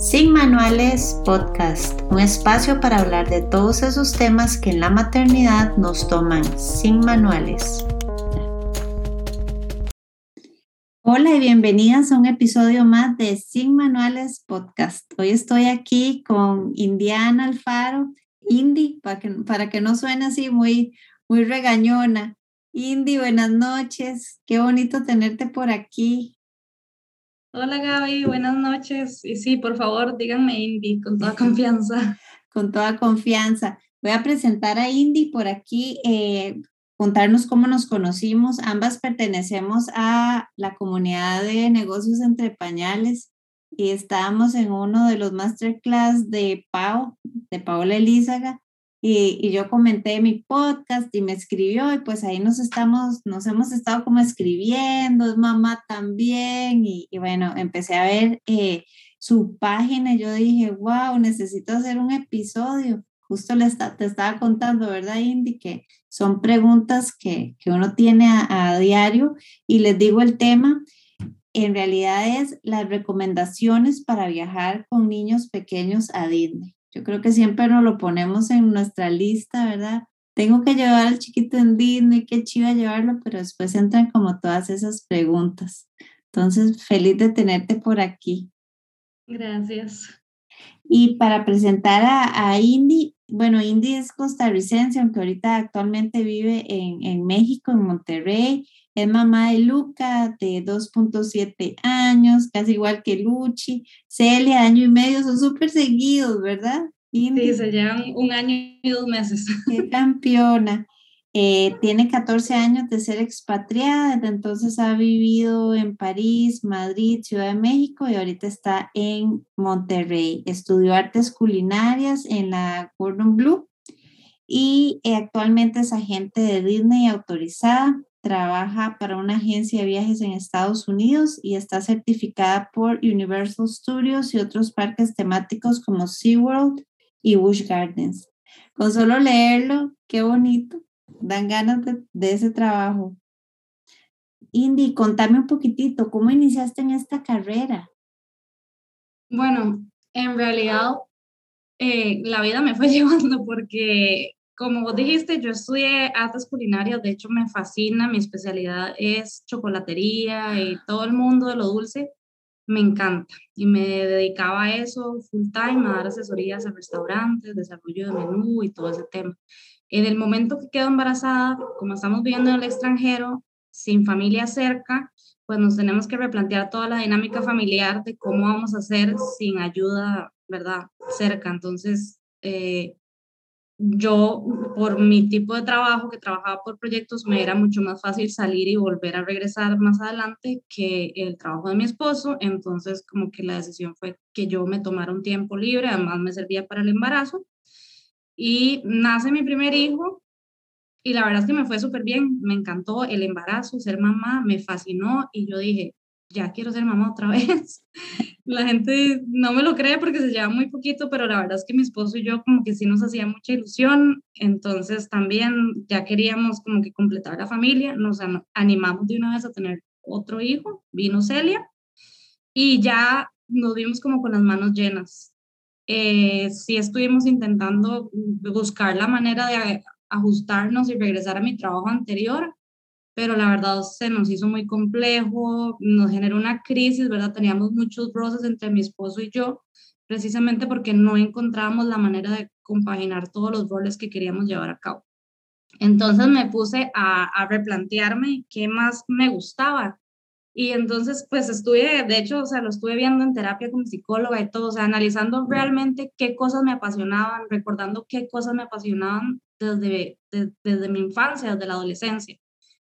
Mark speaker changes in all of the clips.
Speaker 1: Sin Manuales Podcast, un espacio para hablar de todos esos temas que en la maternidad nos toman sin manuales. Hola y bienvenidas a un episodio más de Sin Manuales Podcast. Hoy estoy aquí con Indiana Alfaro, Indy, para que, para que no suene así muy, muy regañona. Indy, buenas noches. Qué bonito tenerte por aquí.
Speaker 2: Hola Gaby, buenas noches. Y sí, por favor, díganme Indy con toda confianza.
Speaker 1: con toda confianza. Voy a presentar a Indy por aquí, eh, contarnos cómo nos conocimos. Ambas pertenecemos a la comunidad de negocios entre pañales y estábamos en uno de los masterclass de Pau, de Paola Elízaga, y, yo comenté mi podcast y me escribió y pues ahí nos estamos, nos hemos estado como escribiendo, es mamá también y, bueno, empecé a ver eh, su página y yo dije, wow, necesito hacer un episodio. Justo le está, te estaba contando, ¿verdad, Indy? Que son preguntas que, que uno tiene a, a diario y les digo el tema en realidad es las recomendaciones para viajar con niños pequeños a Disney. Yo creo que siempre nos lo ponemos en nuestra lista, ¿verdad? Tengo que llevar al chiquito en Disney, qué chiva llevarlo, pero después entran como todas esas preguntas. Entonces, feliz de tenerte por aquí.
Speaker 2: Gracias.
Speaker 1: Y para presentar a, a Indy, bueno, Indy es costarricense, aunque ahorita actualmente vive en, en México, en Monterrey. Es mamá de Luca, de 2.7 años, casi igual que Luchi. Celia, año y medio, son súper seguidos, ¿verdad?
Speaker 2: Sí, se llevan un año y dos meses.
Speaker 1: Qué campeona. Eh, tiene 14 años de ser expatriada, desde entonces ha vivido en París, Madrid, Ciudad de México y ahorita está en Monterrey. Estudió artes culinarias en la Gordon Blue y eh, actualmente es agente de Disney autorizada trabaja para una agencia de viajes en Estados Unidos y está certificada por Universal Studios y otros parques temáticos como SeaWorld y Busch Gardens. Con solo leerlo, qué bonito, dan ganas de, ese trabajo. Indy, contame un poquitito, ¿cómo iniciaste en esta carrera?
Speaker 2: Bueno, en realidad eh, la vida me fue llevando porque como vos dijiste, yo estudié artes culinarias, de hecho me fascina, mi especialidad es chocolatería y todo el mundo de lo dulce me encanta. Y me dedicaba a eso full time, a dar asesorías a restaurantes, desarrollo de menú y todo ese tema. En el momento que quedo embarazada, como estamos viviendo en el extranjero, sin familia cerca, pues nos tenemos que replantear toda la dinámica familiar de cómo vamos a hacer sin ayuda, ¿verdad? Cerca. Entonces, eh, yo, por mi tipo de trabajo, que trabajaba por proyectos, me era mucho más fácil salir y volver a regresar más adelante que el trabajo de mi esposo. Entonces, como que la decisión fue que yo me tomara un tiempo libre, además me servía para el embarazo. Y nace mi primer hijo y la verdad es que me fue súper bien, me encantó el embarazo, ser mamá, me fascinó y yo dije, ya quiero ser mamá otra vez. La gente no me lo cree porque se lleva muy poquito, pero la verdad es que mi esposo y yo como que sí nos hacía mucha ilusión, entonces también ya queríamos como que completar la familia, nos animamos de una vez a tener otro hijo, vino Celia, y ya nos vimos como con las manos llenas. Eh, sí estuvimos intentando buscar la manera de ajustarnos y regresar a mi trabajo anterior, pero la verdad se nos hizo muy complejo, nos generó una crisis, ¿verdad? Teníamos muchos roces entre mi esposo y yo, precisamente porque no encontrábamos la manera de compaginar todos los roles que queríamos llevar a cabo. Entonces me puse a, a replantearme qué más me gustaba. Y entonces, pues estuve, de hecho, o sea, lo estuve viendo en terapia con psicóloga y todo, o sea, analizando realmente qué cosas me apasionaban, recordando qué cosas me apasionaban desde, desde mi infancia, desde la adolescencia.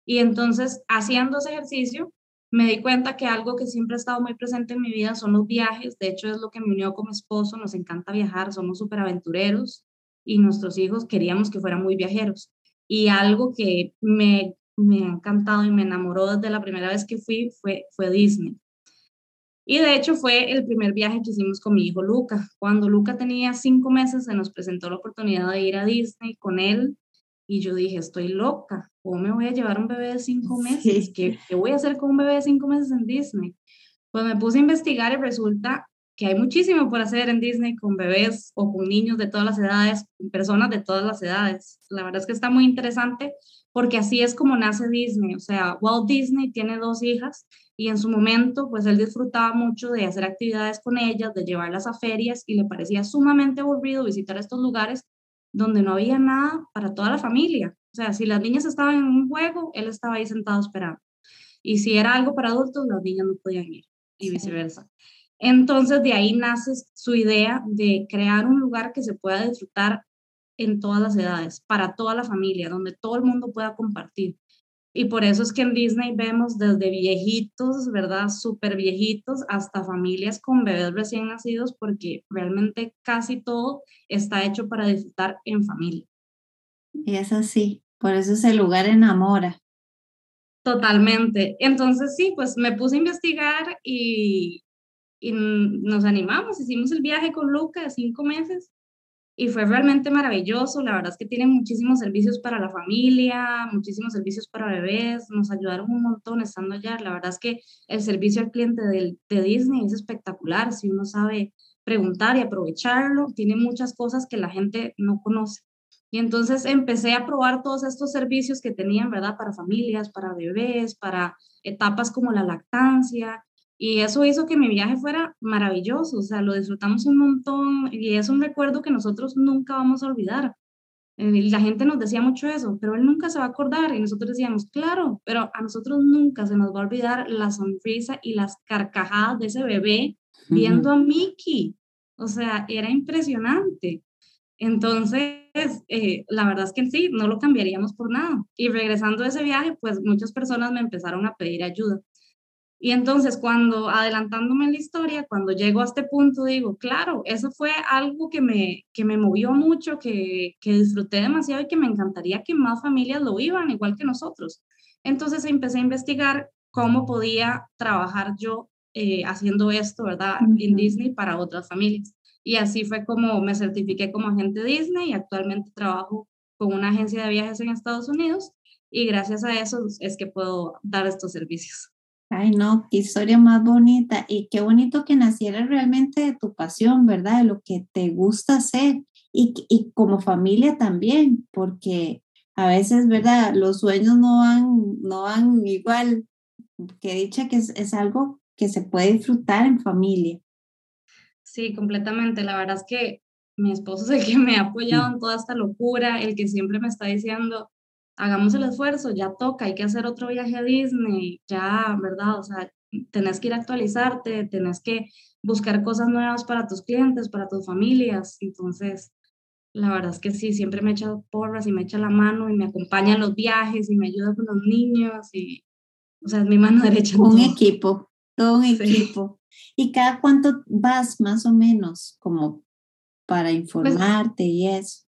Speaker 2: Y entonces, haciendo ese ejercicio, me di cuenta que algo que siempre ha estado muy presente en mi vida son los viajes. De hecho, es lo que me unió con mi esposo. Nos encanta viajar, somos súper aventureros y nuestros hijos queríamos que fueran muy viajeros. Y algo que me, me ha encantado y me enamoró desde la primera vez que fui fue, fue Disney. Y de hecho fue el primer viaje que hicimos con mi hijo Luca. Cuando Luca tenía cinco meses se nos presentó la oportunidad de ir a Disney con él y yo dije, estoy loca, ¿cómo me voy a llevar un bebé de cinco meses? ¿Qué, ¿Qué, voy a hacer con un bebé de cinco meses en Disney? Pues me puse a investigar y resulta que hay muchísimo por hacer en Disney con bebés o con niños de todas las edades, con personas de todas las edades. La verdad es que está muy interesante porque así es como nace Disney. O sea, Walt Disney tiene dos hijas y en su momento, pues él disfrutaba mucho de hacer actividades con ellas, de llevarlas a ferias y le parecía sumamente aburrido visitar estos lugares donde no había nada para toda la familia. O sea, si las niñas estaban en un juego, él estaba ahí sentado esperando. Y si era algo para adultos, las niñas no podían ir y viceversa. Entonces de ahí nace su idea de crear un lugar que se pueda disfrutar en todas las edades, para toda la familia, donde todo el mundo pueda compartir. Y por eso es que en Disney vemos desde viejitos, ¿verdad? Súper viejitos, hasta familias con bebés recién nacidos, porque realmente casi todo está hecho para disfrutar en familia.
Speaker 1: Y es así, por eso ese lugar enamora.
Speaker 2: Totalmente. Entonces sí, pues me puse a investigar y, y nos animamos, hicimos el viaje con Luca de cinco meses y fue realmente maravilloso. La verdad es que tienen muchísimos servicios para la familia, muchísimos servicios para bebés, nos ayudaron un montón estando allá. La verdad es que el servicio al cliente de, de Disney es espectacular, si uno sabe preguntar y aprovecharlo, tiene muchas cosas que la gente no conoce. Y entonces empecé a probar todos estos servicios que tenían, ¿verdad? Para familias, para bebés, para etapas como la lactancia, y eso hizo que mi viaje fuera maravilloso, o sea, lo disfrutamos un montón y es un recuerdo que nosotros nunca vamos a olvidar. Eh, la gente nos decía mucho eso, pero él nunca se va a acordar y nosotros decíamos, claro, pero a nosotros nunca se nos va a olvidar la sonrisa y las carcajadas de ese bebé viendo a Mickey. O sea, era impresionante. Entonces, eh, la verdad es que sí, no lo cambiaríamos por nada. Y regresando a ese viaje, pues muchas personas me empezaron a pedir ayuda. Y entonces cuando, adelantándome en la historia, cuando llego a este punto, digo, claro, eso fue algo que me, que me movió mucho, que, que disfruté demasiado y que me encantaría que más familias lo vivan, igual que nosotros. Entonces empecé a investigar cómo podía trabajar yo eh, haciendo esto, ¿verdad? En Disney para otras familias. Y así fue como me certifiqué como agente Disney y actualmente trabajo con una agencia de viajes en Estados Unidos y gracias a eso es que puedo dar estos servicios.
Speaker 1: Ay, no, qué historia más bonita y qué bonito que naciera realmente de tu pasión, ¿verdad? De lo que te gusta hacer y, y como familia también, porque a veces, ¿verdad? Los sueños no van, no van igual, que dicha que es, es algo que se puede disfrutar en familia.
Speaker 2: Sí, completamente. La verdad es que mi esposo es el que me ha apoyado en toda esta locura, el que siempre me está diciendo, hagamos el esfuerzo, ya toca, hay que hacer otro viaje a Disney, ya, ¿verdad? O sea, tenés que ir a actualizarte, tenés que buscar cosas nuevas para tus clientes, para tus familias. Entonces, la verdad es que sí, siempre me echa porras y me echa la mano y me acompaña en los viajes y me ayuda con los niños y, o sea, es mi mano derecha.
Speaker 1: Un equipo, todo un equipo. ¿Y cada cuánto vas más o menos como para pues informarte y eso?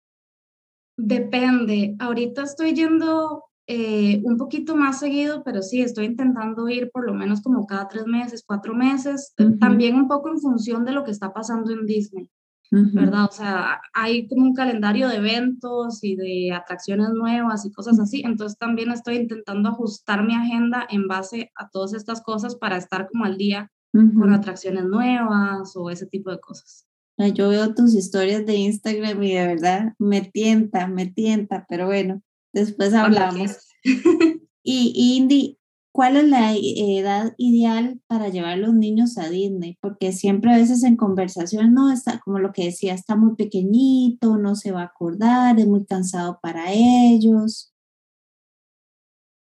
Speaker 2: Depende. Ahorita estoy yendo eh, un poquito más seguido, pero sí, estoy intentando ir por lo menos como cada tres meses, cuatro meses, también un poco en función de lo que está pasando en Disney, ¿verdad? O sea, hay como un calendario de eventos y de atracciones nuevas y cosas así, entonces también estoy intentando ajustar mi agenda en base a todas estas cosas para estar como al día con atracciones nuevas o ese tipo de cosas.
Speaker 1: Yo veo tus historias de Instagram y de verdad me tienta, me tienta, pero bueno, después hablamos. y Indy, ¿cuál es la edad ideal para llevar los niños a Disney? Porque siempre a veces en conversación, no, está como lo que decía, está muy pequeñito, no se va a acordar, es muy cansado para ellos.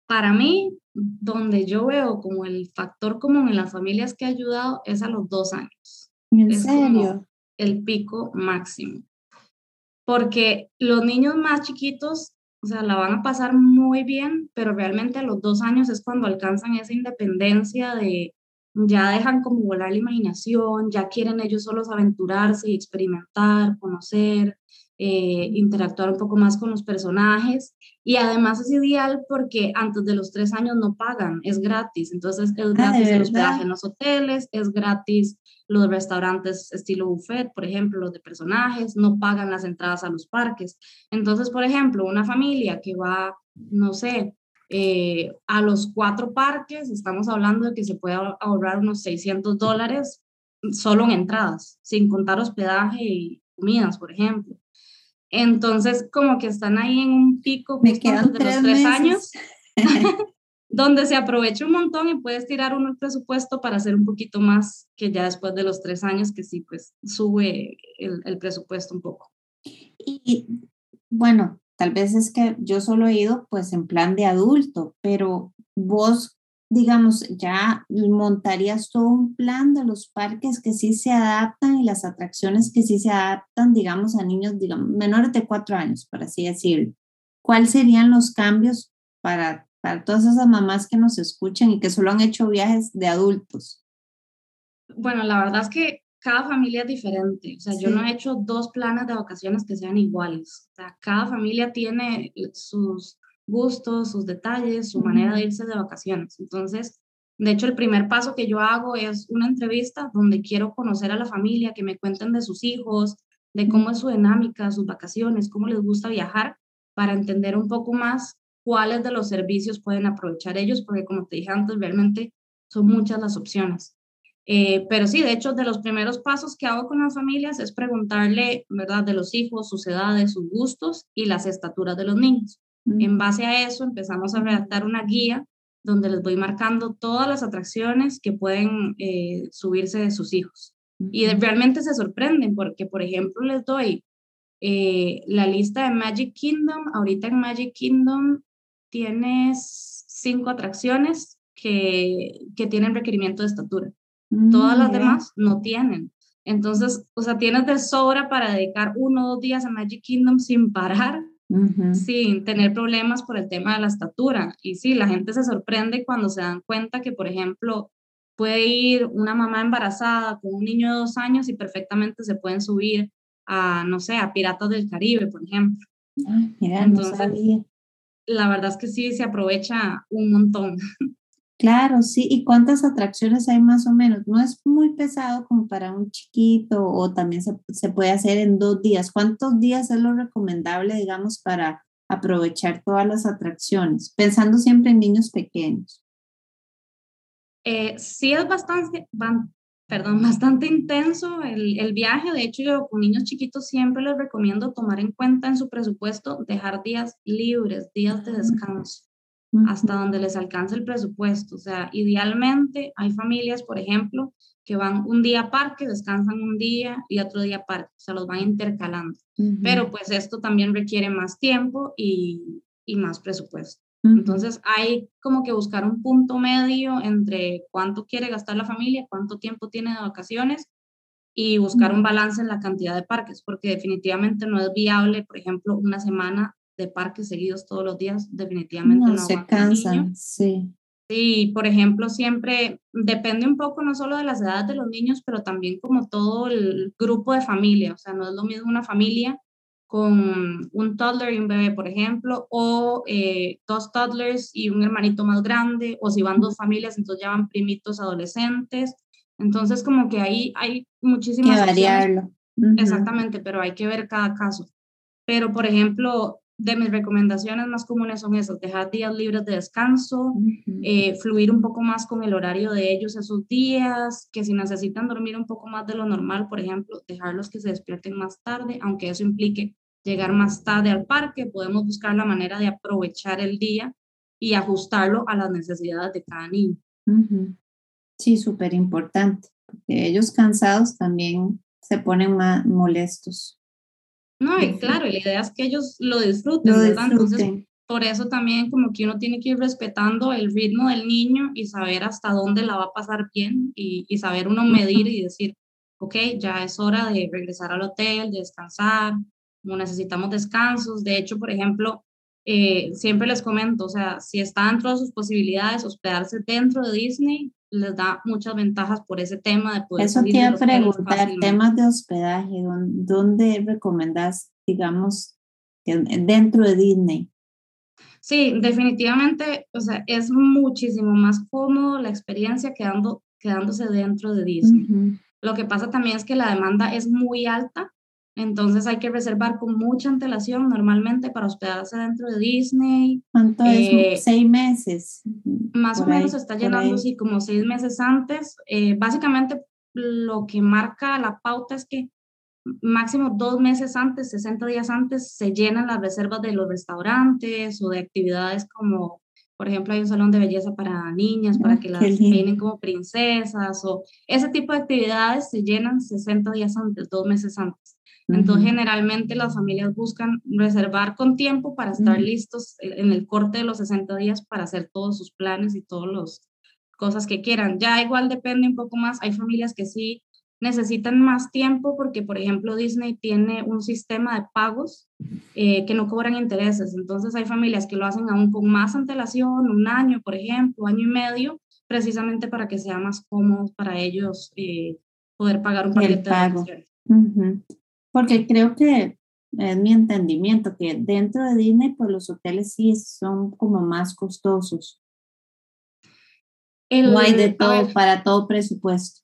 Speaker 2: Para mí, donde yo veo como el factor común en las familias que ha ayudado es a los dos años.
Speaker 1: ¿En serio?
Speaker 2: El pico máximo. Porque los niños más chiquitos, o sea, la van a pasar muy bien, pero realmente a los dos años es cuando alcanzan esa independencia de ya dejan como volar la imaginación, ya quieren ellos solos aventurarse y experimentar, conocer, eh, interactuar un poco más con los personajes. Y además es ideal porque antes de los tres años no pagan, es gratis. Entonces es ah, gratis el hospedaje en los hoteles, es gratis los restaurantes estilo buffet, por ejemplo, los de personajes, no pagan las entradas a los parques. Entonces, por ejemplo, una familia que va, no sé, eh, a los cuatro parques, estamos hablando de que se puede ahorrar unos 600 dólares solo en entradas, sin contar hospedaje y comidas, por ejemplo. Entonces, como que están ahí en un pico
Speaker 1: Me quedan de los tres años,
Speaker 2: donde se aprovecha un montón y puedes tirar uno el presupuesto para hacer un poquito más que ya después de los tres años, que sí, pues sube el, el presupuesto un poco.
Speaker 1: Y bueno, tal vez es que yo solo he ido pues en plan de adulto, pero vos digamos, ya montarías todo un plan de los parques que sí se adaptan y las atracciones que sí se adaptan, digamos, a niños, digamos, menores de cuatro años, por así decirlo. ¿Cuáles serían los cambios para, para todas esas mamás que nos escuchan y que solo han hecho viajes de adultos?
Speaker 2: Bueno, la verdad es que cada familia es diferente. O sea, yo no he hecho dos planes de vacaciones que sean iguales. O sea, cada familia tiene sus gustos, sus detalles, su manera de irse de vacaciones. Entonces, de hecho, el primer paso que yo hago es una entrevista donde quiero conocer a la familia, que me cuenten de sus hijos, de cómo es su dinámica, sus vacaciones, cómo les gusta viajar, para entender un poco más cuáles de los servicios pueden aprovechar ellos, porque como te dije antes, realmente son muchas las opciones. Eh, pero sí, de hecho, de los primeros pasos que hago con las familias es preguntarle, ¿verdad?, de los hijos, sus edades, sus gustos y las estaturas de los niños. En base a eso empezamos a redactar una guía donde les voy marcando todas las atracciones que pueden eh, subirse de sus hijos. Y realmente se sorprenden porque, por ejemplo, les doy eh, la lista de Magic Kingdom. Ahorita en Magic Kingdom tienes cinco atracciones que, que tienen requerimiento de estatura. Todas las demás no tienen. Entonces, o sea, tienes de sobra para dedicar uno o dos días a Magic Kingdom sin parar sin tener problemas por el tema de la estatura. Y sí, la gente se sorprende cuando se dan cuenta que, por ejemplo, puede ir una mamá embarazada con un niño de dos años y perfectamente se pueden subir a, no sé, a Piratas del Caribe, por ejemplo. Entonces, la verdad es que sí, se aprovecha un montón.
Speaker 1: Claro, sí. ¿Y cuántas atracciones hay más o menos? No es muy pesado como para un chiquito o también se, se puede hacer en dos días. ¿Cuántos días es lo recomendable, digamos, para aprovechar todas las atracciones? Pensando siempre en niños pequeños.
Speaker 2: Eh, sí es bastante, perdón, bastante intenso el, el, viaje. De hecho, yo con niños chiquitos siempre les recomiendo tomar en cuenta en su presupuesto dejar días libres, días de descanso hasta donde les alcance el presupuesto. O sea, idealmente hay familias, por ejemplo, que van un día a parque, descansan un día y otro día a parque, o sea, los van intercalando. Pero pues esto también requiere más tiempo y, y más presupuesto. Entonces hay como que buscar un punto medio entre cuánto quiere gastar la familia, cuánto tiempo tiene de vacaciones y buscar un balance en la cantidad de parques, porque definitivamente no es viable, por ejemplo, una semana de parques seguidos todos los días, definitivamente no,
Speaker 1: se cansan, sí.
Speaker 2: Sí, por ejemplo, siempre depende un poco no solo de las edades de los niños, pero también como todo el grupo de familia. O sea, no es lo mismo una familia con un toddler y un bebé, por ejemplo, o eh, dos toddlers y un hermanito más grande, o si van dos familias, entonces ya van primitos adolescentes. Entonces, como que ahí hay muchísimas...
Speaker 1: Que variarlo.
Speaker 2: Exactamente, pero hay que ver cada caso. Pero, por ejemplo, de mis recomendaciones más comunes son esas, dejar días libres de descanso, eh, fluir un poco más con el horario de ellos esos días, que si necesitan dormir un poco más de lo normal, por ejemplo, dejarlos que se despierten más tarde, aunque eso implique llegar más tarde al parque, podemos buscar la manera de aprovechar el día y ajustarlo a las necesidades de cada niño.
Speaker 1: Sí, súper importante, porque ellos cansados también se ponen más molestos.
Speaker 2: No, y claro, la idea es que ellos lo disfruten, ¿verdad? Entonces, por eso también como que uno tiene que ir respetando el ritmo del niño y saber hasta dónde la va a pasar bien y, y saber uno medir y decir, ok, ya es hora de regresar al hotel, de descansar, como necesitamos descansos. De hecho, por ejemplo, eh, siempre les comento, o sea, si está dentro de sus posibilidades hospedarse dentro de Disney, les da muchas ventajas por ese tema de poder
Speaker 1: Eso te iba a preguntar, temas de hospedaje, ¿dónde recomendas, digamos, dentro de Disney?
Speaker 2: Sí, definitivamente, o sea, es muchísimo más cómodo la experiencia quedando, quedándose dentro de Disney. Lo que pasa también es que la demanda es muy alta entonces hay que reservar con mucha antelación normalmente para hospedarse dentro de Disney.
Speaker 1: ¿Cuánto es? Eh, ¿Seis meses?
Speaker 2: Más o menos se está llenando así como seis meses antes. Eh, básicamente lo que marca la pauta es que máximo dos meses antes, 60 días antes, se llenan las reservas de los restaurantes o de actividades como, por ejemplo, hay un salón de belleza para niñas, para ah, que las peinen como princesas o ese tipo de actividades se llenan 60 días antes, dos meses antes. Entonces, generalmente las familias buscan reservar con tiempo para estar listos en el corte de los 60 días para hacer todos sus planes y todas las cosas que quieran. Ya igual depende un poco más. Hay familias que sí necesitan más tiempo porque, por ejemplo, Disney tiene un sistema de pagos eh, que no cobran intereses. Entonces, hay familias que lo hacen aún con más antelación, un año, por ejemplo, año y medio, precisamente para que sea más cómodo para ellos eh, poder pagar un paquete de
Speaker 1: porque creo que es mi entendimiento que dentro de Disney, pues los hoteles sí son como más costosos. no hay de todo para todo presupuesto.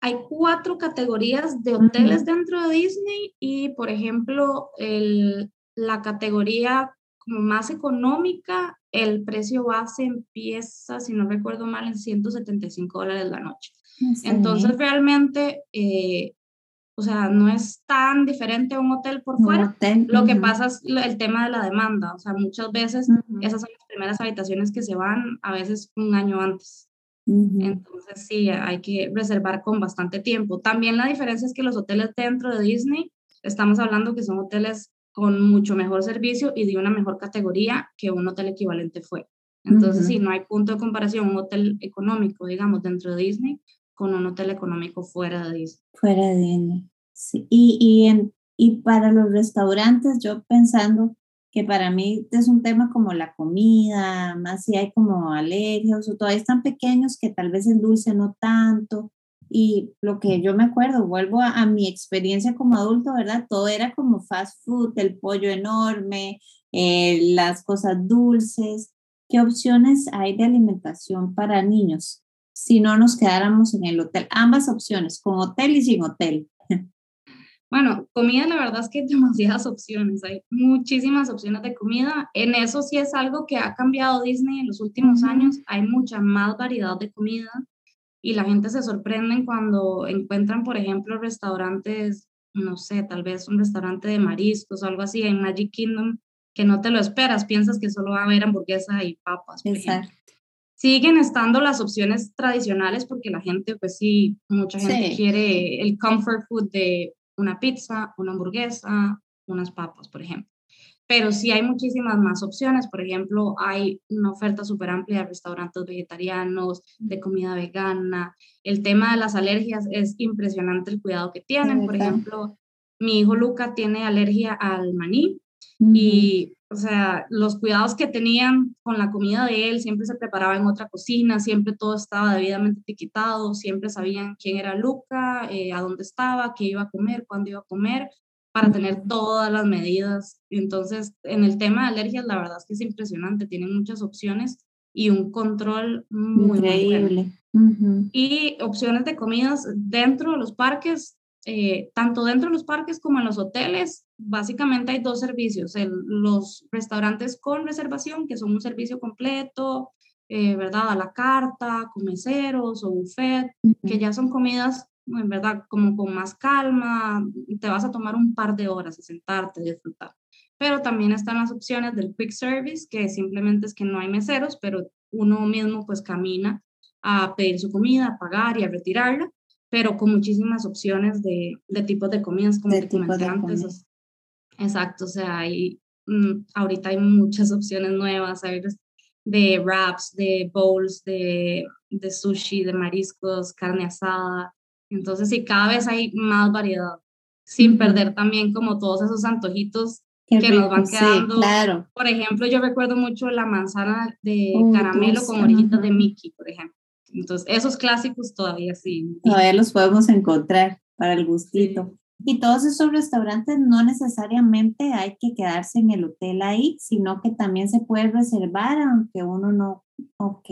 Speaker 2: Hay cuatro categorías de hoteles dentro de Disney y, por ejemplo, el, la categoría como más económica, el precio base empieza, si no recuerdo mal, en 175 dólares la noche. Entonces, realmente eh, o sea, no es tan diferente a un hotel por fuera. Lo que pasa es el tema de la demanda. O sea, muchas veces esas son las primeras habitaciones que se van, a veces un año antes. Entonces, sí, hay que reservar con bastante tiempo. También la diferencia es que los hoteles dentro de Disney, estamos hablando que son hoteles con mucho mejor servicio y de una mejor categoría que un hotel equivalente fue. Entonces, sí, no hay punto de comparación. Un hotel económico, digamos, dentro de Disney con un hotel económico fuera de Disney.
Speaker 1: Fuera de Disney. Y, y, en, y para los restaurantes, yo pensando que para mí es un tema como la comida, más si hay como alergias o todavía están pequeños que tal vez el dulce no tanto. Y lo que yo me acuerdo, vuelvo a, a mi experiencia como adulto, ¿verdad? Todo era como fast food, el pollo enorme, eh, las cosas dulces. ¿Qué opciones hay de alimentación para niños? si no nos quedáramos en el hotel. Ambas opciones, con hotel y sin hotel.
Speaker 2: Bueno, comida la verdad es que hay demasiadas opciones, hay muchísimas opciones de comida. En eso sí es algo que ha cambiado Disney en los últimos años, hay mucha más variedad de comida y la gente se sorprende cuando encuentran, por ejemplo, restaurantes, no sé, tal vez un restaurante de mariscos o algo así en Magic Kingdom, que no te lo esperas, piensas que solo va a haber hamburguesa y papas. Exacto siguen estando las opciones tradicionales porque la gente, pues sí, mucha gente quiere el comfort food de una pizza, una hamburguesa, unas papas, por ejemplo. Pero sí hay muchísimas más opciones. Por ejemplo, hay una oferta súper amplia de restaurantes vegetarianos, de comida vegana. El tema de las alergias es impresionante el cuidado que tienen. Por ejemplo, mi hijo Luca tiene alergia al maní y o sea, los cuidados que tenían con la comida de él, siempre se preparaba en otra cocina, siempre todo estaba debidamente etiquetado, siempre sabían quién era Luca, eh, a dónde estaba, qué iba a comer, cuándo iba a comer, para tener todas las medidas. Entonces, en el tema de alergias, la verdad es que es impresionante, tienen muchas opciones y un control muy increíble. Y opciones de comidas dentro de los parques, eh, tanto dentro de los parques como en los hoteles, básicamente hay dos servicios, los restaurantes con reservación, que son un servicio completo, eh, ¿verdad? A la carta, con meseros o buffet, que ya son comidas, en verdad, como con más calma, te vas a tomar un par de horas a sentarte, disfrutar. Pero también están las opciones del quick service, que simplemente es que no hay meseros, pero uno mismo pues camina a pedir su comida, a pagar y a retirarla pero con muchísimas opciones de, de tipos de comidas, como te comenté antes. Exacto, o sea, hay, mm, ahorita hay muchas opciones nuevas, hay de wraps, de bowls, de, de sushi, de mariscos, carne asada. Entonces, sí, cada vez hay más variedad, sin perder también como todos esos antojitos que nos van quedando. claro. Por ejemplo, yo recuerdo mucho la manzana de caramelo con orejitas de Mickey, por ejemplo. Entonces, esos clásicos todavía sí.
Speaker 1: Todavía los podemos encontrar para el gustito. Y todos esos restaurantes no necesariamente hay que quedarse en el hotel ahí, sino que también se puede reservar aunque uno no, ok.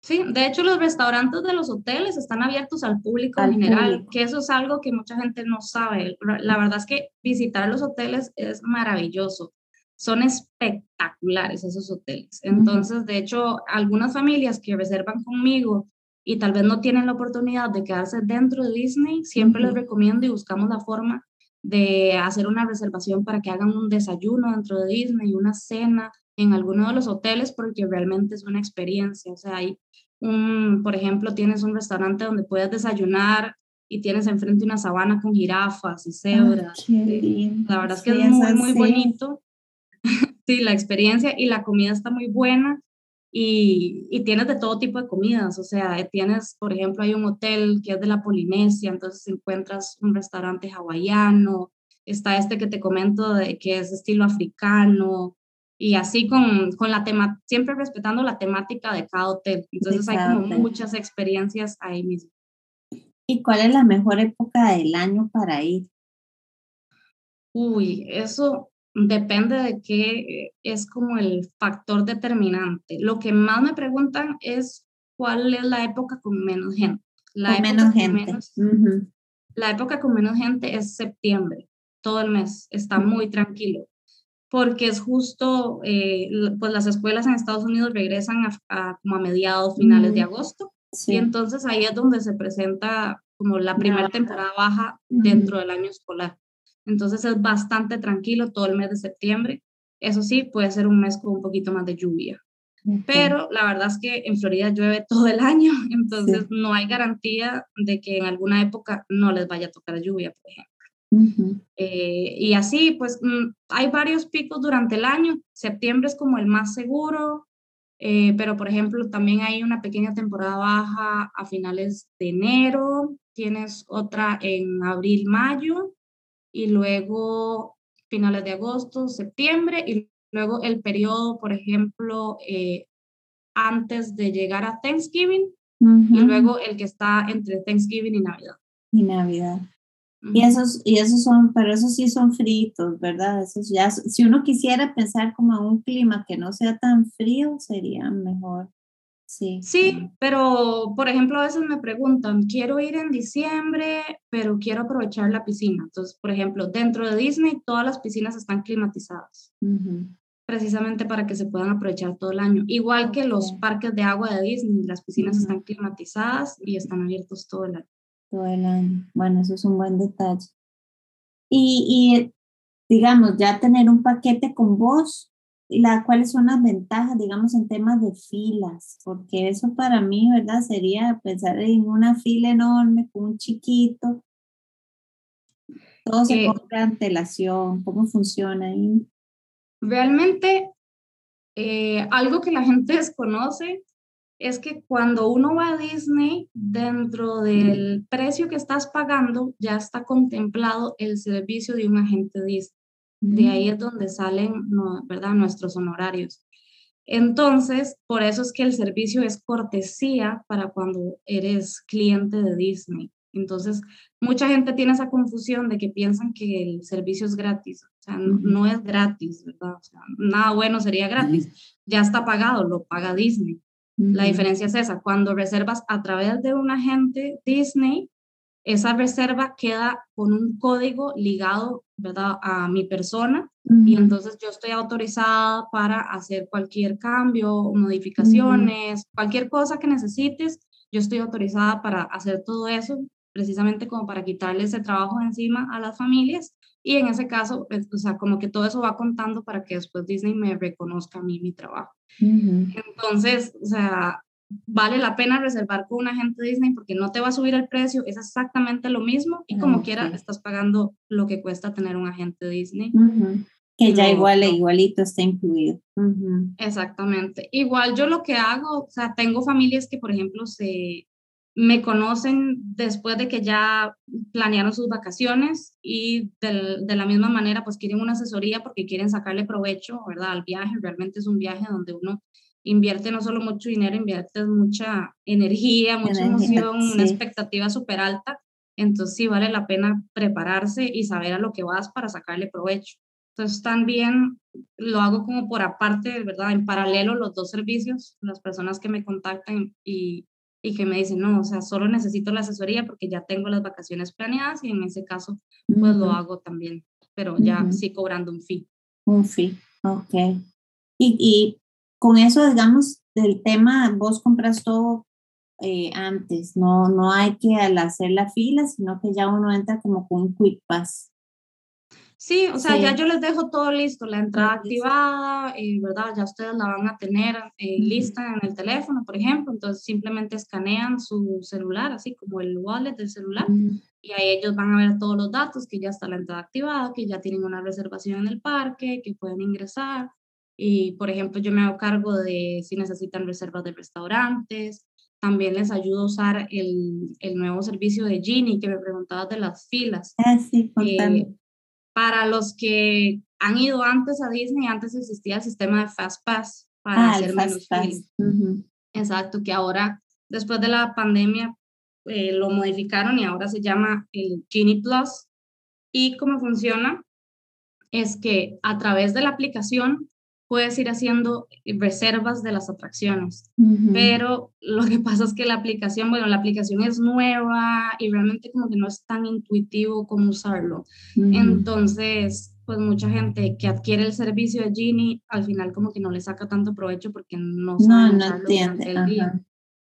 Speaker 2: Sí, de hecho los restaurantes de los hoteles están abiertos al público en general, que eso es algo que mucha gente no sabe. La verdad es que visitar los hoteles es maravilloso son espectaculares esos hoteles. Entonces, de hecho, algunas familias que reservan conmigo y tal vez no tienen la oportunidad de quedarse dentro de Disney, siempre les recomiendo y buscamos la forma de hacer una reservación para que hagan un desayuno dentro de Disney, una cena en alguno de los hoteles, porque realmente es una experiencia. O sea, hay un, por ejemplo, tienes un restaurante donde puedes desayunar y tienes enfrente una sabana con jirafas y cebras. la verdad es que es muy, muy bonito. sí, la experiencia y la comida está muy buena y, y, tienes de todo tipo de comidas, o sea, tienes, por ejemplo, hay un hotel que es de la Polinesia, entonces encuentras un restaurante hawaiano, está este que te comento de que es estilo africano, y así con, con la tema, siempre respetando la temática de cada hotel, entonces hay como muchas experiencias ahí mismo.
Speaker 1: ¿Y cuál es la mejor época del año para ir?
Speaker 2: Uy, eso depende de qué es como el factor determinante. Lo que más me preguntan es cuál es la época con menos gente. La
Speaker 1: con menos gente.
Speaker 2: La época con menos gente es septiembre, todo el mes, está muy tranquilo, porque es justo, eh, pues las escuelas en Estados Unidos regresan a, como a mediados, finales de agosto, y entonces ahí es donde se presenta como la primera temporada baja dentro del año escolar. Entonces es bastante tranquilo todo el mes de septiembre. Eso sí, puede ser un mes con un poquito más de lluvia. Pero la verdad es que en Florida llueve todo el año, entonces no hay garantía de que en alguna época no les vaya a tocar lluvia, por ejemplo. Eh, y así, pues mm, hay varios picos durante el año. Septiembre es como el más seguro, eh, pero por ejemplo también hay una pequeña temporada baja a finales de enero, tienes otra en abril, mayo, y luego finales de agosto, septiembre y luego el periodo, por ejemplo, eh, antes de llegar a Thanksgiving y luego el que está entre Thanksgiving y Navidad.
Speaker 1: Y Navidad. Y esos, y esos son, pero esos sí son fritos, ¿verdad? Esos ya, si uno quisiera pensar como un clima que no sea tan frío, sería mejor. Sí.
Speaker 2: Sí, pero por ejemplo a veces me preguntan, quiero ir en diciembre, pero quiero aprovechar la piscina. Entonces, por ejemplo, dentro de Disney todas las piscinas están climatizadas, precisamente para que se puedan aprovechar todo el año. Igual que los parques de agua de Disney, las piscinas están climatizadas y están abiertos todo el año.
Speaker 1: Todo el año. Bueno, eso es un buen detalle. Y, y digamos, ya tener un paquete con vos la, cuáles son las ventajas, digamos, en temas de filas, porque eso para mí, ¿verdad? Sería pensar en una fila enorme con un chiquito. Todo se eh, compra antelación, ¿cómo funciona ahí?
Speaker 2: Realmente, eh, algo que la gente desconoce es que cuando uno va a Disney, dentro del precio que estás pagando, ya está contemplado el servicio de un agente Disney. De ahí es donde salen, ¿verdad?, nuestros honorarios. Entonces, por eso es que el servicio es cortesía para cuando eres cliente de Disney. Entonces, mucha gente tiene esa confusión de que piensan que el servicio es gratis. O sea, no, es gratis, ¿verdad? O sea, nada bueno sería gratis. Ya está pagado, lo paga Disney. La diferencia es esa. Cuando reservas a través de un agente Disney, esa reserva queda con un código ligado ¿verdad? a mi persona. Y entonces yo estoy autorizada para hacer cualquier cambio, modificaciones, cualquier cosa que necesites, yo estoy autorizada para hacer todo eso, precisamente como para quitarle ese trabajo encima a las familias. Y en ese caso, pues, o sea, como que todo eso va contando para que después Disney me reconozca a mí mi trabajo. Entonces, o sea, vale la pena reservar con un agente Disney porque no te va a subir el precio, es exactamente lo mismo y como quiera estás pagando lo que cuesta tener un agente Disney.
Speaker 1: Que ya igual, igualito está incluido.
Speaker 2: Exactamente. Igual yo lo que hago, o sea, tengo familias que, por ejemplo, se me conocen después de que ya planearon sus vacaciones y de, de la misma manera, pues quieren una asesoría porque quieren sacarle provecho, ¿verdad? Al viaje. Realmente es un viaje donde uno invierte no solo mucho dinero, invierte mucha energía, mucha emoción, una expectativa súper alta. Entonces sí vale la pena prepararse y saber a lo que vas para sacarle provecho. Entonces también lo hago como por aparte, ¿verdad? En paralelo los dos servicios, las personas que me contactan y, y que me dicen, no, o sea, solo necesito la asesoría porque ya tengo las vacaciones planeadas y en ese caso pues lo hago también, pero ya sí cobrando un fee.
Speaker 1: Un fee, ok. Y, y con eso, digamos, del tema, vos compras todo eh, antes, no, no hay que al hacer la fila, sino que ya uno entra como con un quick pass.
Speaker 2: Sí, o sea, ya yo les dejo todo listo, la entrada activada, eh, ¿verdad? Ya ustedes la van a tener eh, lista en el teléfono, por ejemplo, entonces simplemente escanean su celular, así como el wallet del celular, y ahí ellos van a ver todos los datos, que ya está la entrada activada, que ya tienen una reservación en el parque, que pueden ingresar, y por ejemplo, yo me hago cargo de si necesitan reservas de restaurantes, también les ayudo a usar el, el nuevo servicio de Genie, que me preguntabas de las filas.
Speaker 1: Ah, sí, eh,
Speaker 2: para los que han ido antes a Disney, antes existía el sistema de Fast Pass para
Speaker 1: ah,
Speaker 2: hacer menos Exacto, que ahora, después de la pandemia, eh, lo modificaron y ahora se llama el Genie Plus. Y cómo funciona es que a través de la aplicación puedes ir haciendo reservas de las atracciones, pero lo que pasa es que la aplicación, bueno, la aplicación es nueva y realmente como que no es tan intuitivo como usarlo. Entonces, pues mucha gente que adquiere el servicio de Genie, al final como que no le saca tanto provecho porque no sabe
Speaker 1: no, entiende. El día.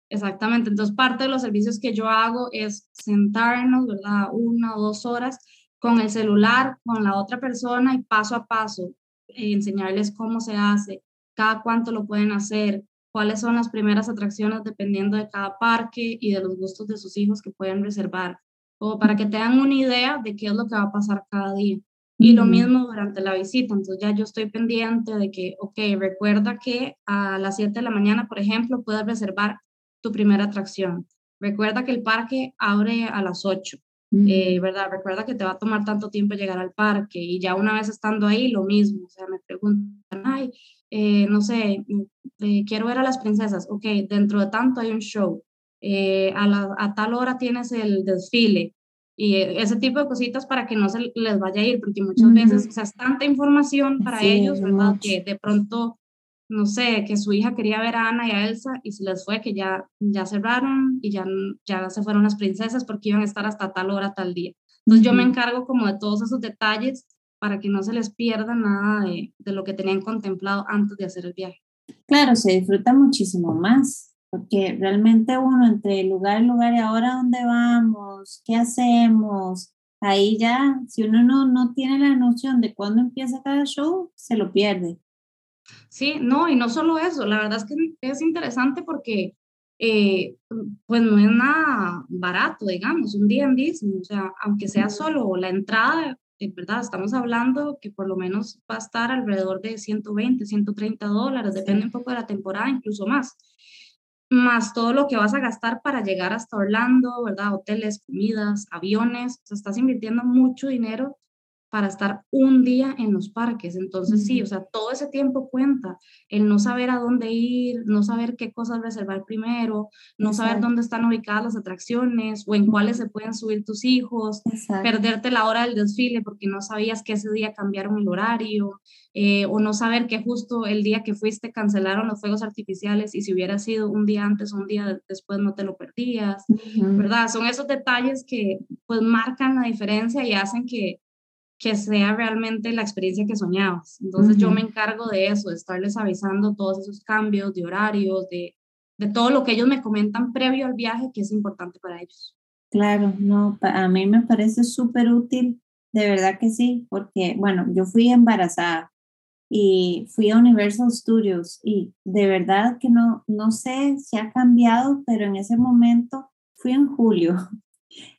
Speaker 2: Exactamente, entonces parte de los servicios que yo hago es sentarnos, ¿verdad? Una o dos horas con el celular, con la otra persona y paso a paso enseñarles cómo se hace, cada cuánto lo pueden hacer, cuáles son las primeras atracciones dependiendo de cada parque y de los gustos de sus hijos que pueden reservar, o para que tengan una idea de qué es lo que va a pasar cada día. Y lo mismo durante la visita, entonces ya yo estoy pendiente de que, ok, recuerda que a las 7 de la mañana, por ejemplo, puedes reservar tu primera atracción. Recuerda que el parque abre a las 8. Eh, ¿verdad? Recuerda que te va a tomar tanto tiempo llegar al parque y ya una vez estando ahí, lo mismo, o sea, me preguntan, ay, eh, no sé, eh, quiero ver a las princesas, ok, dentro de tanto hay un show, a, a, tal hora tienes el desfile y ese tipo de cositas para que no se les vaya a ir, porque muchas veces, o sea, es tanta información para ellos, ¿verdad? Que de pronto no sé, que su hija quería ver a Ana y a Elsa y se les fue que ya, ya cerraron y ya, ya se fueron las princesas porque iban a estar hasta tal hora, tal día. Entonces yo me encargo como de todos esos detalles para que no se les pierda nada de, de lo que tenían contemplado antes de hacer el viaje.
Speaker 1: Claro, se disfruta muchísimo más, porque realmente uno entre lugar y lugar y ahora dónde vamos, qué hacemos, ahí ya, si uno no, no tiene la noción de cuándo empieza cada show, se lo pierde.
Speaker 2: Sí, no, y no solo eso, la verdad es que es interesante porque eh, pues no es nada barato, digamos, un día en Disney, o sea, aunque sea solo la entrada, en verdad, estamos hablando que por lo menos va a estar alrededor de 120, 130 dólares, depende un poco de la temporada, incluso más, más todo lo que vas a gastar para llegar hasta Orlando, ¿verdad? Hoteles, comidas, aviones, o sea, estás invirtiendo mucho dinero para estar un día en los parques. Entonces, sí, o sea, todo ese tiempo cuenta. El no saber a dónde ir, no saber qué cosas reservar primero, no saber dónde están ubicadas las atracciones o en cuáles se pueden subir tus hijos, perderte la hora del desfile porque no sabías que ese día cambiaron el horario, eh, o no saber que justo el día que fuiste cancelaron los fuegos artificiales y si hubiera sido un día antes o un día después no te lo perdías, ¿verdad? Son esos detalles que pues marcan la diferencia y hacen que que sea realmente la experiencia que soñabas. Entonces yo me encargo de eso, de estarles avisando todos esos cambios de horarios, de, de todo lo que ellos me comentan previo al viaje que es importante para ellos.
Speaker 1: Claro, no, a mí me parece súper útil, de verdad que sí, porque bueno, yo fui embarazada y fui a Universal Studios y de verdad que no, no sé si ha cambiado, pero en ese momento fui en julio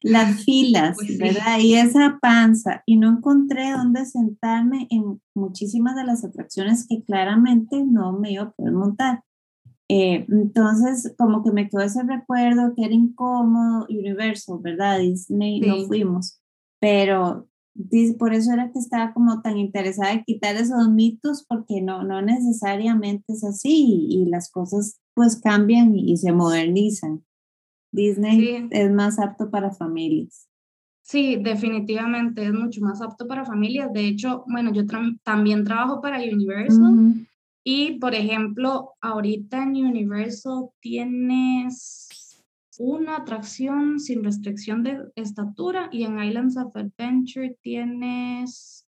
Speaker 1: las filas, pues ¿verdad? Y esa panza, y no encontré dónde sentarme en muchísimas de las atracciones que claramente no me iba a poder montar. Eh, entonces, como que me quedó ese recuerdo que era incómodo, Universal, ¿verdad? Disney no fuimos, pero por eso era que estaba como tan interesada en quitar esos mitos, porque no, no necesariamente es así y, las cosas pues cambian y se modernizan. Disney es más apto para familias.
Speaker 2: Sí, definitivamente es mucho más apto para familias. De hecho, bueno, yo también trabajo para Universal y, por ejemplo, ahorita en Universal tienes una atracción sin restricción de estatura y en Islands of Adventure tienes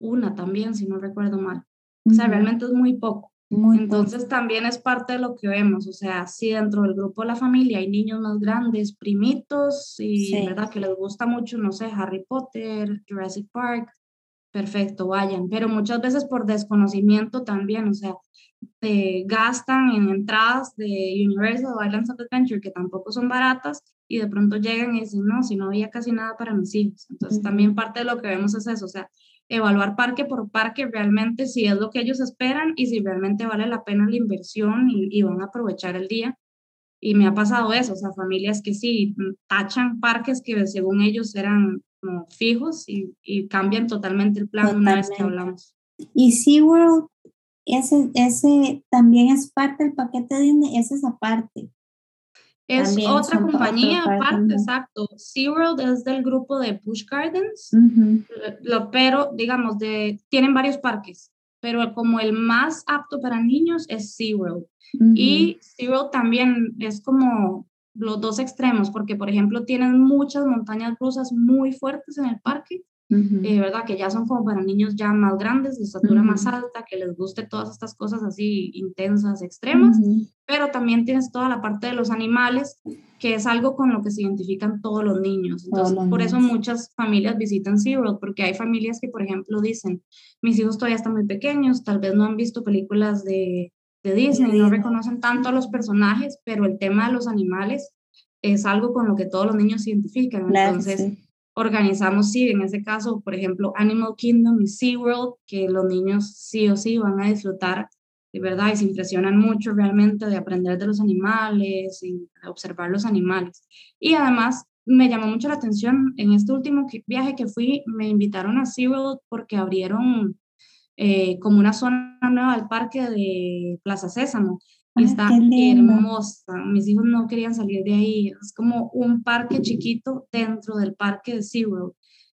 Speaker 2: una también, si no recuerdo mal. O sea, realmente es muy poco. Entonces también es parte de lo que vemos, o sea, si dentro del grupo de la familia hay niños más grandes, primitos, y verdad que les gusta mucho, no sé, Harry Potter, Jurassic Park, perfecto, vayan, pero muchas veces por desconocimiento también, o sea, gastan en entradas de Universal o Islands of Adventure que tampoco son baratas y de pronto llegan y dicen, no, si no había casi nada para mis hijos. Entonces también parte de lo que vemos es eso, o sea, evaluar parque por parque realmente si es lo que ellos esperan y si realmente vale la pena la inversión y, van a aprovechar el día. Y me ha pasado eso, o sea, familias que sí tachan parques que según ellos eran como fijos y, y cambian totalmente el plan una vez que hablamos.
Speaker 1: Y SeaWorld, ese, ese también es parte del paquete de Disney, esa es aparte.
Speaker 2: Es otra compañía aparte, exacto. SeaWorld es del grupo de Busch Gardens, lo, pero digamos, de, tienen varios parques, pero como el más apto para niños es SeaWorld. Y SeaWorld también es como los dos extremos, porque por ejemplo tienen muchas montañas rusas muy fuertes en el parque, eh, ¿verdad? Que ya son como para niños ya más grandes, de estatura más alta, que les guste todas estas cosas así intensas, extremas, pero también tienes toda la parte de los animales, que es algo con lo que se identifican todos los niños. Entonces, por eso muchas familias visitan SeaWorld, porque hay familias que, por ejemplo, dicen, mis hijos todavía están muy pequeños, tal vez no han visto películas de, de Disney, no reconocen tanto a los personajes, pero el tema de los animales es algo con lo que todos los niños se identifican. Entonces, organizamos, sí, en ese caso, por ejemplo, Animal Kingdom y SeaWorld, que los niños sí o sí van a disfrutar, de verdad, y se impresionan mucho realmente de aprender de los animales y observar los animales. Y además, me llamó mucho la atención, en este último viaje que fui, me invitaron a SeaWorld porque abrieron eh, como una zona nueva del parque de Plaza Sésamo está hermosa. Mis hijos no querían salir de ahí. Es como un parque chiquito dentro del parque de SeaWorld.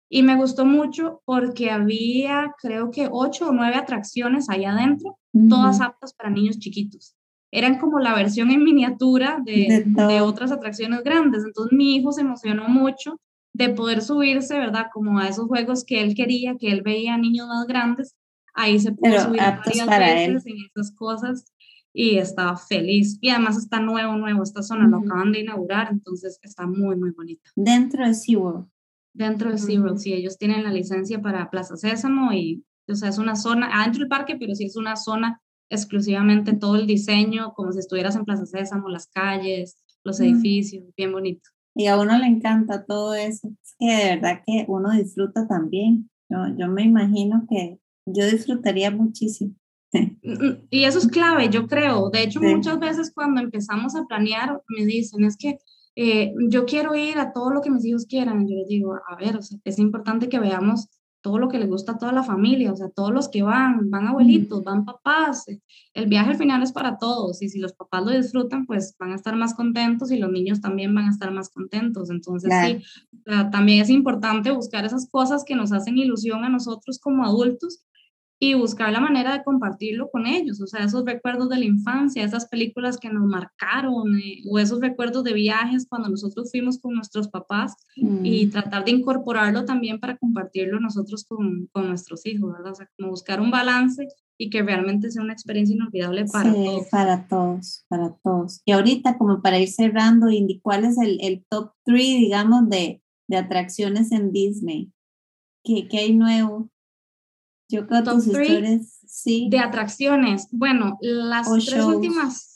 Speaker 2: Y me gustó mucho porque había, creo que ocho o nueve atracciones ahí adentro, todas aptas para niños chiquitos. Eran como la versión en miniatura de, de, otras atracciones grandes. Entonces mi hijo se emocionó mucho de poder subirse, ¿verdad? Como a esos juegos que él quería, que él veía a niños más grandes. Ahí se pudo subir varias veces en esas cosas y estaba feliz. Y además está nuevo, nuevo, esta zona lo acaban de inaugurar, entonces está muy, muy bonita.
Speaker 1: Dentro de SeaWorld.
Speaker 2: Dentro de SeaWorld, sí, ellos tienen la licencia para Plaza Sésamo y, o sea, es una zona, adentro del parque, pero sí es una zona exclusivamente todo el diseño, como si estuvieras en Plaza Sésamo, las calles, los edificios, bien bonito.
Speaker 1: Y a uno le encanta todo eso. Es que de verdad que uno disfruta también. Yo, yo me imagino que yo disfrutaría muchísimo.
Speaker 2: Y eso es clave, yo creo. De hecho, muchas veces cuando empezamos a planear, me dicen, es que eh, yo quiero ir a todo lo que mis hijos quieran. Yo les digo, a ver, o sea, es importante que veamos todo lo que le gusta a toda la familia, o sea, todos los que van, van abuelitos, van papás. El viaje al final es para todos y si los papás lo disfrutan, pues van a estar más contentos y los niños también van a estar más contentos. Entonces, sí, también es importante buscar esas cosas que nos hacen ilusión a nosotros como adultos y buscar la manera de compartirlo con ellos, o sea, esos recuerdos de la infancia, esas películas que nos marcaron, eh, o esos recuerdos de viajes cuando nosotros fuimos con nuestros papás y mm. tratar de incorporarlo también para compartirlo nosotros con, con, nuestros hijos, ¿verdad? O sea, como buscar un balance y que realmente sea una experiencia inolvidable para sí, todos.
Speaker 1: Para todos, para todos. Y ahorita, como para ir cerrando, Indy, ¿cuál es el, el top 3, digamos, de, de atracciones en Disney? ¿Qué, ¿Qué hay nuevo? Yo creo tus historias, sí.
Speaker 2: De atracciones. Bueno, las tres últimas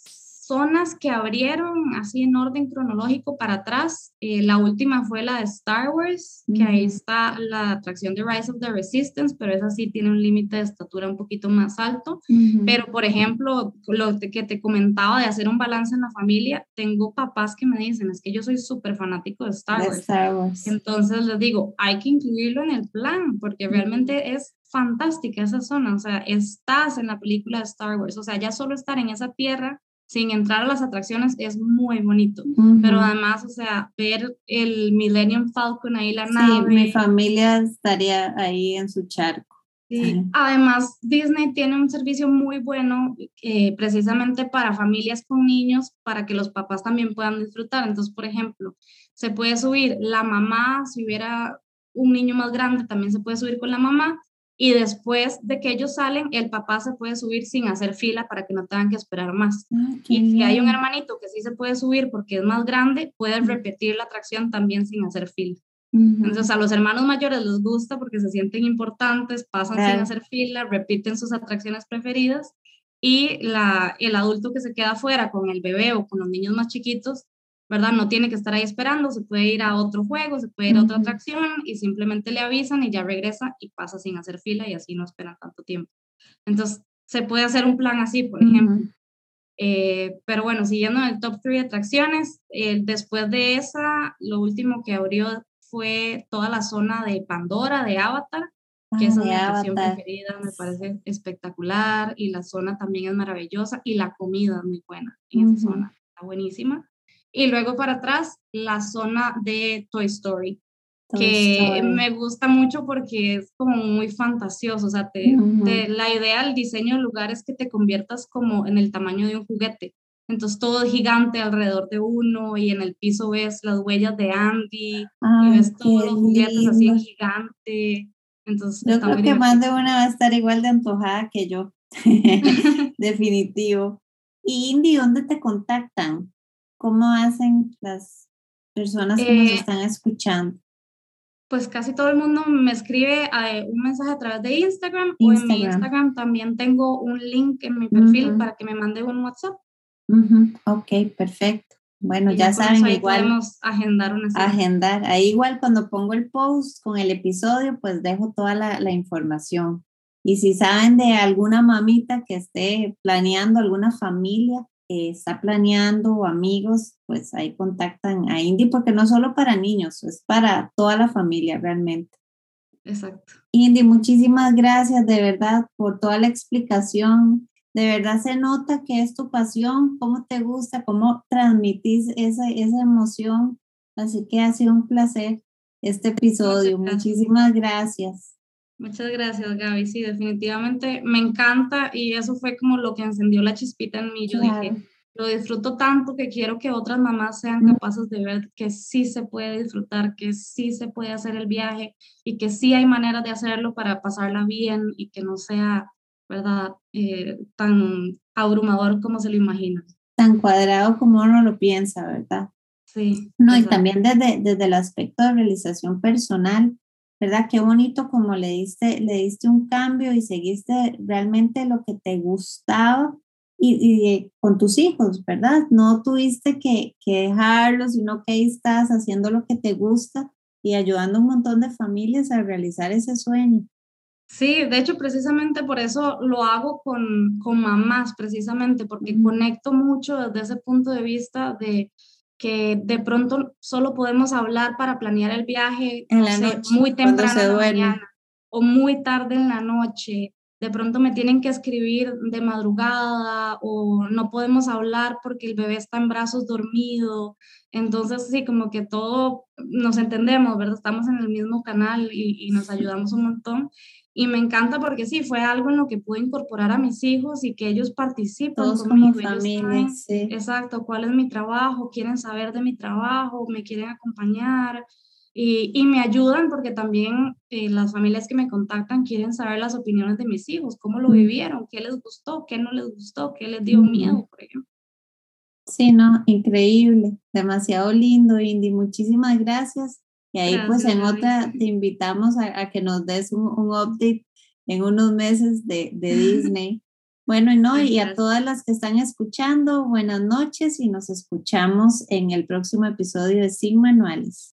Speaker 2: zonas que abrieron así en orden cronológico para atrás. Eh, la última fue la de Star Wars, que ahí está la atracción de Rise of the Resistance, pero esa sí tiene un límite de estatura un poquito más alto. Pero, por ejemplo, lo que te comentaba de hacer un balance en la familia, tengo papás que me dicen, es que yo soy súper fanático de Star Wars. Star Wars. Entonces les digo, hay que incluirlo en el plan, porque realmente es fantástica esa zona, o sea, estás en la película de Star Wars, o sea, ya solo estar en esa tierra sin entrar a las atracciones es muy bonito, pero además, o sea, ver el Millennium Falcon ahí la nave.
Speaker 1: mi familia estaría ahí en su charco.
Speaker 2: Sí. Además, Disney tiene un servicio muy bueno eh, precisamente para familias con niños, para que los papás también puedan disfrutar. Entonces, por ejemplo, se puede subir la mamá, si hubiera un niño más grande, también se puede subir con la mamá y después de que ellos salen, el papá se puede subir sin hacer fila para que no tengan que esperar más.
Speaker 1: Ah,
Speaker 2: y si hay un hermanito que sí se puede subir porque es más grande, puede repetir la atracción también sin hacer fila. Entonces a los hermanos mayores les gusta porque se sienten importantes, pasan sin hacer fila, repiten sus atracciones preferidas y la, el adulto que se queda afuera con el bebé o con los niños más chiquitos ¿verdad? No tiene que estar ahí esperando, se puede ir a otro juego, se puede ir a otra atracción y simplemente le avisan y ya regresa y pasa sin hacer fila y así no esperan tanto tiempo. Entonces, se puede hacer un plan así, por ejemplo. Eh, pero bueno, siguiendo el top 3 atracciones, eh, después de esa, lo último que abrió fue toda la zona de Pandora, de Avatar, que es mi atracción preferida, me parece espectacular y la zona también es maravillosa y la comida es muy buena en esa zona, está buenísima. Y luego para atrás, la zona de Toy Story, que me gusta mucho porque es como muy fantasioso. O sea, te, la idea del diseño del lugar es que te conviertas como en el tamaño de un juguete. Entonces todo es gigante alrededor de uno y en el piso ves las huellas de Andy y ves todos los juguetes así en gigante. Entonces,
Speaker 1: yo creo que más de una va a estar igual de antojada que yo. Definitivo. Y Indy, ¿dónde te contactan? ¿Cómo hacen las personas que nos eh, están escuchando?
Speaker 2: Pues casi todo el mundo me escribe eh, un mensaje a través de Instagram, o en mi Instagram también tengo un link en mi perfil para que me mande un WhatsApp.
Speaker 1: Ok, perfecto. Bueno, ya, saben, igual.
Speaker 2: Podemos agendar una
Speaker 1: Agendar. Ahí igual cuando pongo el post con el episodio, pues dejo toda la, la información. Y si saben de alguna mamita que esté planeando alguna familia, está planeando o amigos, pues ahí contactan a Indy porque no solo para niños, es para toda la familia realmente.
Speaker 2: Exacto.
Speaker 1: Indy, muchísimas gracias de verdad por toda la explicación. De verdad se nota que es tu pasión, cómo te gusta, cómo transmitís esa, esa emoción. Así que ha sido un placer este episodio. Muchísimas gracias.
Speaker 2: Muchas gracias, Gaby. Sí, definitivamente me encanta y eso fue como lo que encendió la chispita en mí. Yo dije, lo disfruto tanto que quiero que otras mamás sean capaces de ver que sí se puede disfrutar, que sí se puede hacer el viaje y que sí hay maneras de hacerlo para pasarla bien y que no sea, ¿verdad?, eh, tan abrumador como se lo imagina.
Speaker 1: Tan cuadrado como uno lo piensa, ¿verdad?
Speaker 2: Sí.
Speaker 1: No, y también desde, desde el aspecto de realización personal ¿verdad? Qué bonito como le diste, le diste un cambio y seguiste realmente lo que te gustaba y, con tus hijos, ¿verdad? No tuviste que, que dejarlos, sino que ahí estás haciendo lo que te gusta y ayudando a un montón de familias a realizar ese sueño.
Speaker 2: Sí, de hecho, precisamente por eso lo hago con, con mamás, precisamente, porque conecto mucho desde ese punto de vista de, que de pronto solo podemos hablar para planear el viaje
Speaker 1: en la noche,
Speaker 2: muy temprano en la mañana o muy tarde en la noche. De pronto me tienen que escribir de madrugada o no podemos hablar porque el bebé está en brazos dormido. Entonces, sí, como que todo nos entendemos, ¿verdad? Estamos en el mismo canal y, y nos ayudamos un montón. Y me encanta porque sí, fue algo en lo que pude incorporar a mis hijos y que ellos participan
Speaker 1: Todos conmigo. Como familia, sí.
Speaker 2: Exacto, cuál es mi trabajo, quieren saber de mi trabajo, me quieren acompañar y, y me ayudan porque también eh, las familias que me contactan quieren saber las opiniones de mis hijos, cómo lo vivieron, qué les gustó, qué no les gustó, qué les dio miedo, por ejemplo.
Speaker 1: Sí, no, increíble, demasiado lindo, Indy. Muchísimas gracias y ahí pues en otra te invitamos a, que nos des un, update en unos meses de, de Disney. Bueno, y no, y a todas las que están escuchando, buenas noches y nos escuchamos en el próximo episodio de Sin Manuales.